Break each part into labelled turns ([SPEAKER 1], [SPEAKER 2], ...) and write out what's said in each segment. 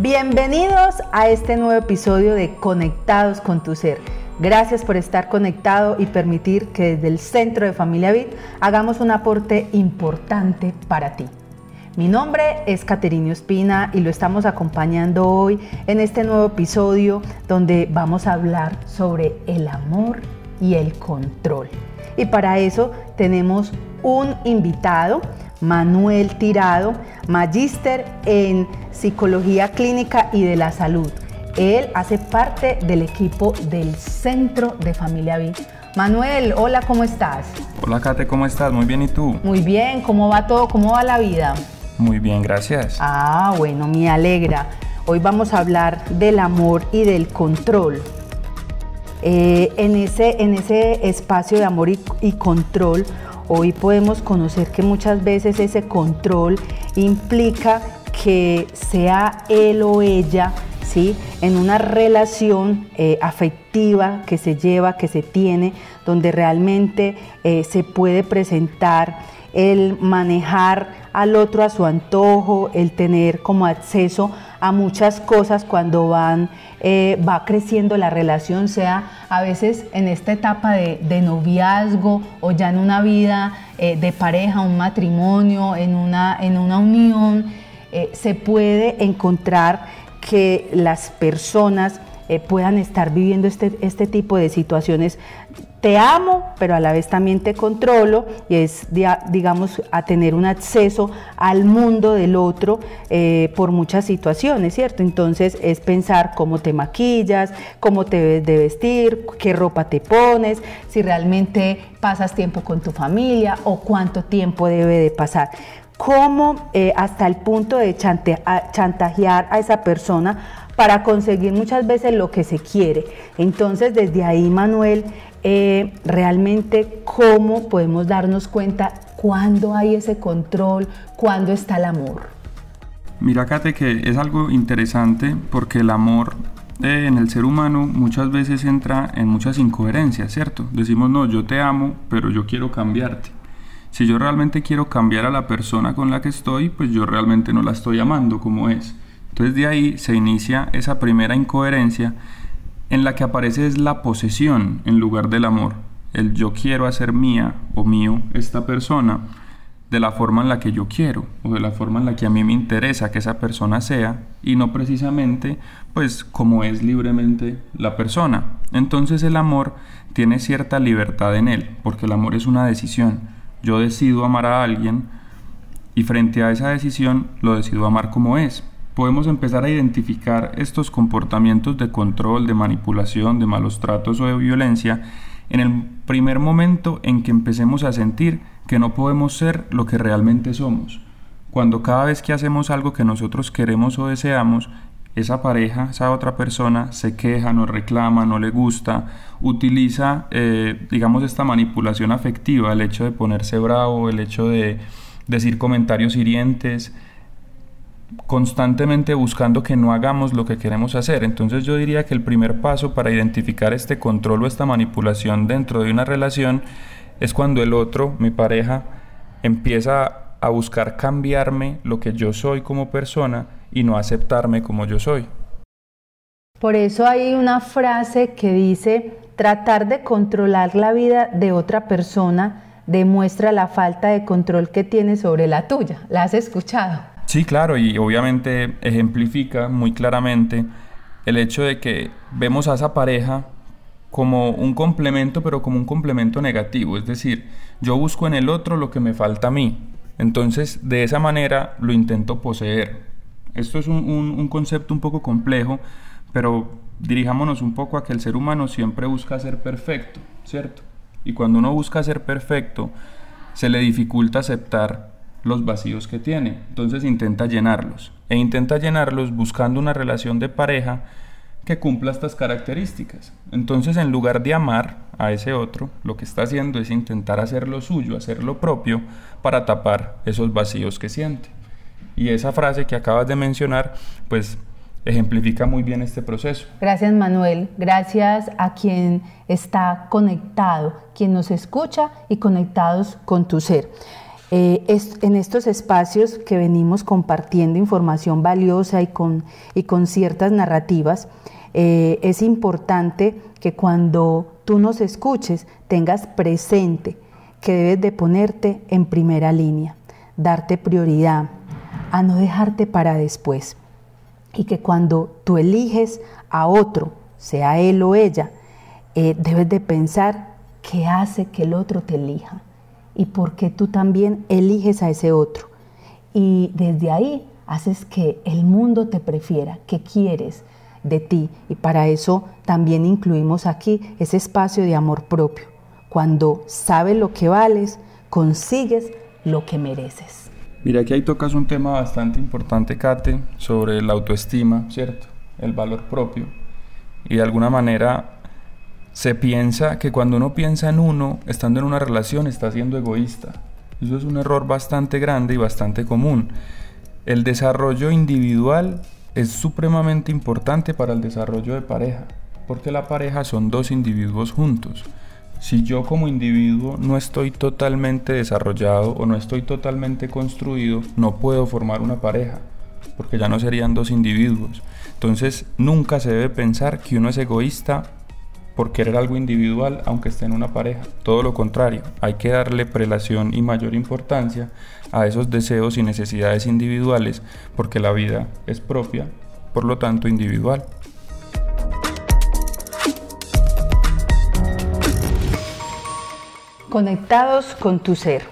[SPEAKER 1] Bienvenidos a este nuevo episodio de Conectados con tu Ser. Gracias por estar conectado y permitir que desde el Centro de Familia Vid hagamos un aporte importante para ti. Mi nombre es Caterina Espina y lo estamos acompañando hoy en este nuevo episodio donde vamos a hablar sobre el amor y el control. Y para eso tenemos un invitado, Manuel Tirado, magíster en psicología clínica y de la salud. Él hace parte del equipo del Centro de Familia Vid. Manuel, hola, ¿cómo estás?
[SPEAKER 2] Hola, Kate, ¿cómo estás? Muy bien, ¿y tú?
[SPEAKER 1] Muy bien, ¿cómo va todo? ¿Cómo va la vida?
[SPEAKER 2] Muy bien, gracias.
[SPEAKER 1] Ah, bueno, me alegra. Hoy vamos a hablar del amor y del control. Eh, en, ese, en ese espacio de amor y, y control, hoy podemos conocer que muchas veces ese control implica que sea él o ella ¿sí? en una relación eh, afectiva que se lleva, que se tiene, donde realmente eh, se puede presentar el manejar al otro a su antojo, el tener como acceso a muchas cosas cuando van, eh, va creciendo la relación, sea a veces en esta etapa de, noviazgo o ya en una vida de pareja, un matrimonio, en una, en una unión, se puede encontrar que las personas eh, puedan estar viviendo este, este tipo de situaciones. Te amo, pero a la vez también te controlo y es, digamos, a tener un acceso al mundo del otro eh, por muchas situaciones, ¿cierto? Entonces es pensar cómo te maquillas, cómo te debes de vestir, qué ropa te pones, si realmente pasas tiempo con tu familia o cuánto tiempo debe de pasar cómo eh, hasta el punto de chantajear a esa persona para conseguir muchas veces lo que se quiere. Entonces, desde ahí, Manuel, eh, realmente cómo podemos darnos cuenta cuándo hay ese control, cuándo está el amor.
[SPEAKER 2] Mira, Kate, que es algo interesante porque el amor eh, en el ser humano muchas veces entra en muchas incoherencias, ¿cierto? Decimos, no, yo te amo, pero yo quiero cambiarte. Si yo realmente quiero cambiar a la persona con la que estoy, pues yo realmente no la estoy amando como es. Entonces de ahí se inicia esa primera incoherencia en la que aparece es la posesión en lugar del amor. El yo quiero hacer mía o mío esta persona de la forma en la que yo quiero o de la forma en la que a mí me interesa que esa persona sea y no precisamente pues como es libremente la persona. Entonces el amor tiene cierta libertad en él porque el amor es una decisión yo decido amar a alguien y frente a esa decisión lo decido amar como es. Podemos empezar a identificar estos comportamientos de control, de manipulación, de malos tratos o de violencia en el primer momento en que empecemos a sentir que no podemos ser lo que realmente somos. Cuando cada vez que hacemos algo que nosotros queremos o deseamos, esa pareja, esa otra persona se queja, nos reclama, no le gusta, utiliza, eh, digamos, esta manipulación afectiva, el hecho de ponerse bravo, el hecho de decir comentarios hirientes, constantemente buscando que no hagamos lo que queremos hacer. Entonces yo diría que el primer paso para identificar este control o esta manipulación dentro de una relación es cuando el otro, mi pareja, empieza a buscar cambiarme lo que yo soy como persona y no aceptarme como yo soy.
[SPEAKER 1] Por eso hay una frase que dice, tratar de controlar la vida de otra persona demuestra la falta de control que tiene sobre la tuya. ¿La has escuchado?
[SPEAKER 2] Sí, claro, y obviamente ejemplifica muy claramente el hecho de que vemos a esa pareja como un complemento, pero como un complemento negativo. Es decir, yo busco en el otro lo que me falta a mí. Entonces, de esa manera lo intento poseer. Esto es un, concepto un poco complejo, pero dirijámonos un poco a que el ser humano siempre busca ser perfecto, ¿cierto? Y cuando uno busca ser perfecto, se le dificulta aceptar los vacíos que tiene. Entonces intenta llenarlos. E intenta llenarlos buscando una relación de pareja que cumpla estas características. Entonces en lugar de amar a ese otro, lo que está haciendo es intentar hacer lo suyo, hacer lo propio, para tapar esos vacíos que siente. Y esa frase que acabas de mencionar, pues ejemplifica muy bien este proceso.
[SPEAKER 1] Gracias Manuel, gracias a quien está conectado, quien nos escucha y conectados con tu ser. Eh, en estos espacios que venimos compartiendo información valiosa y con, ciertas narrativas, eh, es importante que cuando tú nos escuches tengas presente que debes de ponerte en primera línea, darte prioridad, a no dejarte para después. Y que cuando tú eliges a otro, sea él o ella, eh, debes de pensar qué hace que el otro te elija y por qué tú también eliges a ese otro. Y desde ahí haces que el mundo te prefiera, que quieres de ti. Y para eso también incluimos aquí ese espacio de amor propio. Cuando sabes lo que vales, consigues lo que mereces.
[SPEAKER 2] Mira, aquí ahí tocas un tema bastante importante, Kate, sobre la autoestima, ¿cierto? El valor propio. Y de alguna manera se piensa que cuando uno piensa en uno, estando en una relación, está siendo egoísta. Eso es un error bastante grande y bastante común. El desarrollo individual es supremamente importante para el desarrollo de pareja, porque la pareja son dos individuos juntos. Si yo como individuo no estoy totalmente desarrollado o no estoy totalmente construido, no puedo formar una pareja, porque ya no serían dos individuos. Entonces nunca se debe pensar que uno es egoísta por querer algo individual aunque esté en una pareja. Todo lo contrario, hay que darle prelación y mayor importancia a esos deseos y necesidades individuales porque la vida es propia, por lo tanto individual.
[SPEAKER 1] Conectados con tu ser.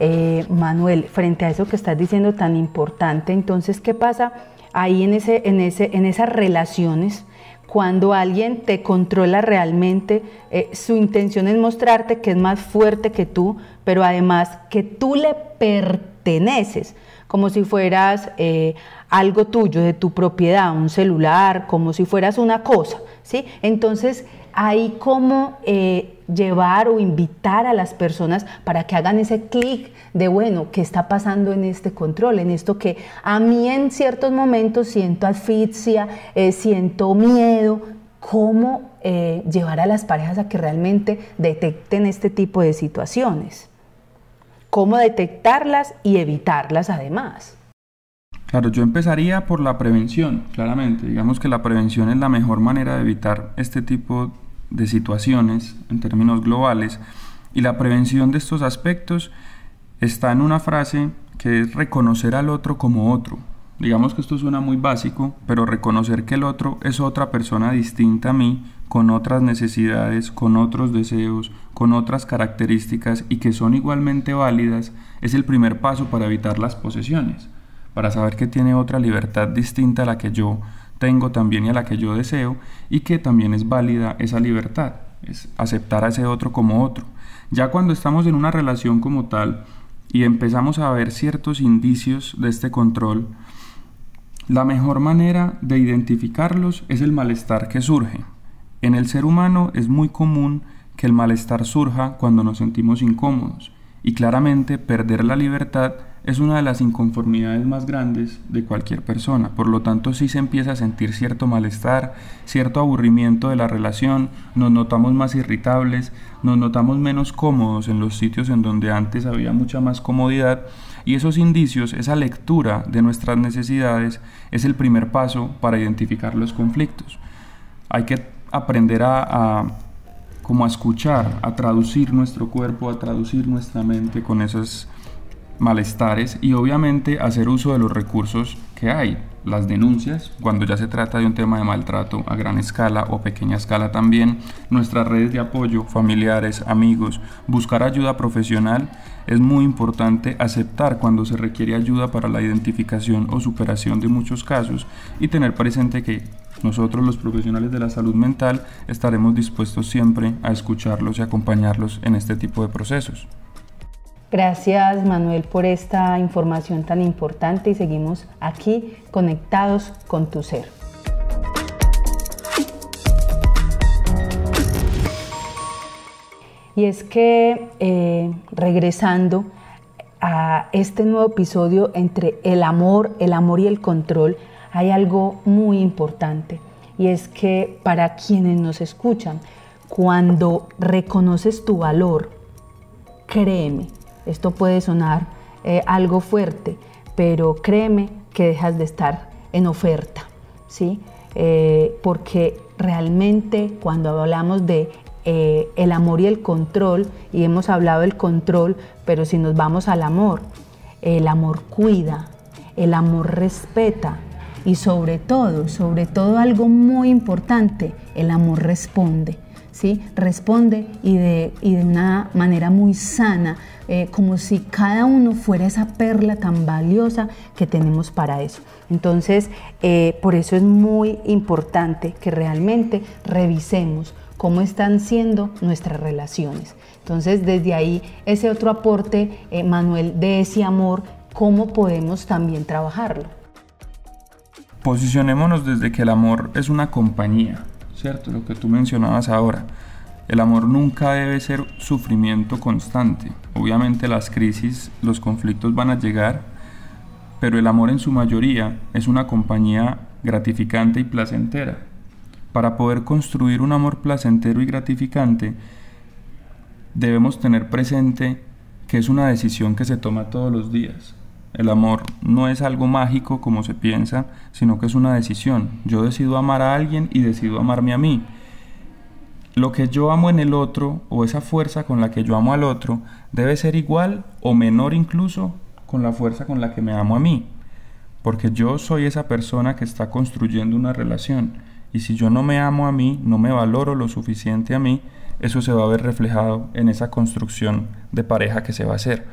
[SPEAKER 1] Eh, Manuel, frente a eso que estás diciendo tan importante, entonces, ¿qué pasa ahí en, ese, en, ese, en esas relaciones? Cuando alguien te controla realmente, eh, su intención es mostrarte que es más fuerte que tú, pero además que tú le perteneces, como si fueras eh, algo tuyo, de tu propiedad, un celular, como si fueras una cosa, ¿sí? Entonces, hay como eh, llevar o invitar a las personas para que hagan ese clic de, bueno, ¿qué está pasando en este control? En esto que a mí en ciertos momentos siento asfixia, eh, siento miedo. ¿Cómo eh, llevar a las parejas a que realmente detecten este tipo de situaciones? ¿Cómo detectarlas y evitarlas además?
[SPEAKER 2] Claro, yo empezaría por la prevención, claramente. Digamos que la prevención es la mejor manera de evitar este tipo de situaciones en términos globales. Y la prevención de estos aspectos está en una frase que es reconocer al otro como otro. Digamos que esto suena muy básico, pero reconocer que el otro es otra persona distinta a mí, con otras necesidades, con otros deseos, con otras características y que son igualmente válidas, es el primer paso para evitar las posesiones para saber que tiene otra libertad distinta a la que yo tengo también y a la que yo deseo y que también es válida esa libertad, es aceptar a ese otro como otro. Ya cuando estamos en una relación como tal y empezamos a ver ciertos indicios de este control, la mejor manera de identificarlos es el malestar que surge. En el ser humano es muy común que el malestar surja cuando nos sentimos incómodos y claramente perder la libertad es una de las inconformidades más grandes de cualquier persona. Por lo tanto, si se empieza a sentir cierto malestar, cierto aburrimiento de la relación, nos notamos más irritables, nos notamos menos cómodos en los sitios en donde antes había mucha más comodidad y esos indicios, esa lectura de nuestras necesidades es el primer paso para identificar los conflictos. Hay que aprender a, a como a escuchar, a traducir nuestro cuerpo, a traducir nuestra mente con esos malestares y obviamente hacer uso de los recursos que hay, las denuncias, cuando ya se trata de un tema de maltrato a gran escala o pequeña escala también, nuestras redes de apoyo, familiares, amigos, buscar ayuda profesional, es muy importante aceptar cuando se requiere ayuda para la identificación o superación de muchos casos y tener presente que nosotros los profesionales de la salud mental estaremos dispuestos siempre a escucharlos y acompañarlos en este tipo de procesos.
[SPEAKER 1] Gracias Manuel por esta información tan importante y seguimos aquí conectados con tu ser. Y es que eh, regresando a este nuevo episodio entre el amor, el amor y el control, hay algo muy importante y es que para quienes nos escuchan, cuando reconoces tu valor, créeme, Esto puede sonar eh, algo fuerte, pero créeme que dejas de estar en oferta, ¿sí? Eh, porque realmente cuando hablamos de eh, el amor y el control, y hemos hablado del control, pero si nos vamos al amor, el amor cuida, el amor respeta y sobre todo, sobre todo algo muy importante, el amor responde. ¿Sí? Responde y de, y de una manera muy sana, eh, como si cada uno fuera esa perla tan valiosa que tenemos para eso. Entonces, eh, por eso es muy importante que realmente revisemos cómo están siendo nuestras relaciones. Entonces, desde ahí, ese otro aporte, eh, Manuel, de ese amor, ¿cómo podemos también trabajarlo?
[SPEAKER 2] Posicionémonos desde que el amor es una compañía, ¿cierto? Lo que tú mencionabas ahora. El amor nunca debe ser sufrimiento constante. Obviamente las crisis, los conflictos van a llegar, pero el amor en su mayoría es una compañía gratificante y placentera. Para poder construir un amor placentero y gratificante, debemos tener presente que es una decisión que se toma todos los días. El amor no es algo mágico como se piensa, sino que es una decisión. Yo decido amar a alguien y decido amarme a mí. Lo que yo amo en el otro, o esa fuerza con la que yo amo al otro, debe ser igual o menor incluso con la fuerza con la que me amo a mí. Porque yo soy esa persona que está construyendo una relación y si yo no me amo a mí, no me valoro lo suficiente a mí, eso se va a ver reflejado en esa construcción de pareja que se va a hacer.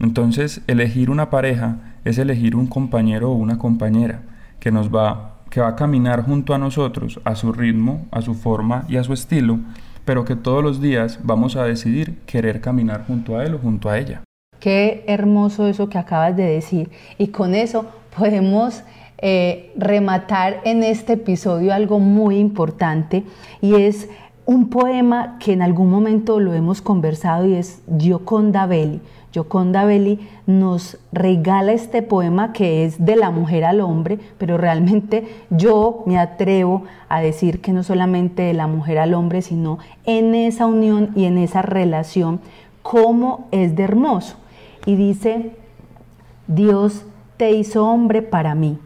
[SPEAKER 2] Entonces, elegir una pareja es elegir un compañero o una compañera que nos va que va a caminar junto a nosotros a su ritmo, a su forma y a su estilo, pero que todos los días vamos a decidir querer caminar junto a él o junto a ella.
[SPEAKER 1] Qué hermoso eso que acabas de decir. Y con eso podemos eh, rematar en este episodio algo muy importante y es un poema que en algún momento lo hemos conversado y es Gioconda Belli. Gioconda Belli nos regala este poema que es de la mujer al hombre, pero realmente yo me atrevo a decir que no solamente de la mujer al hombre, sino en esa unión y en esa relación, cómo es de hermoso. Y dice, Dios te hizo hombre para mí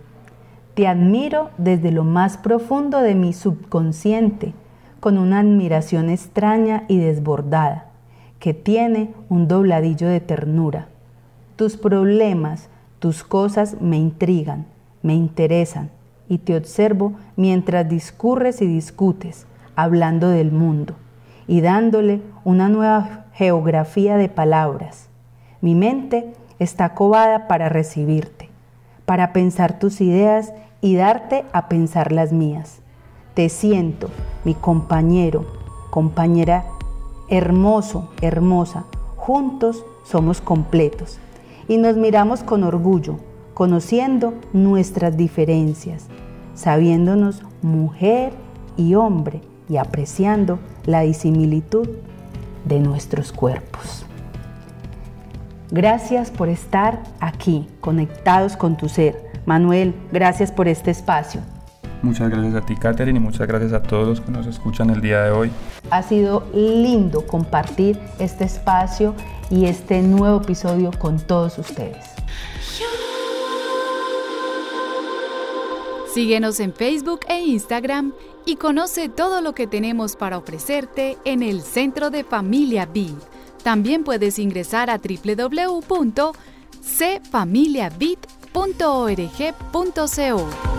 [SPEAKER 1] te admiro desde lo más profundo de mi subconsciente, con una admiración extraña y desbordada, que tiene un dobladillo de ternura. Tus problemas, tus cosas me intrigan, me interesan, y te observo mientras discurres y discutes, hablando del mundo, y dándole una nueva geografía de palabras. Mi mente está cobada para recibirte, para pensar tus ideas y darte a pensar las mías. Te siento, mi compañero, compañera hermoso, hermosa. Juntos somos completos y nos miramos con orgullo, conociendo nuestras diferencias, sabiéndonos mujer y hombre y apreciando la disimilitud de nuestros cuerpos. Gracias por estar aquí, conectados con tu ser Manuel, gracias por este espacio.
[SPEAKER 2] Muchas gracias a ti, Katherine, y muchas gracias a todos los que nos escuchan el día de hoy.
[SPEAKER 1] Ha sido lindo compartir este espacio y este nuevo episodio con todos ustedes.
[SPEAKER 3] Síguenos en Facebook e Instagram y conoce todo lo que tenemos para ofrecerte en el Centro de Familia BID. También puedes ingresar a www.cfamiliabit.com www.org.co.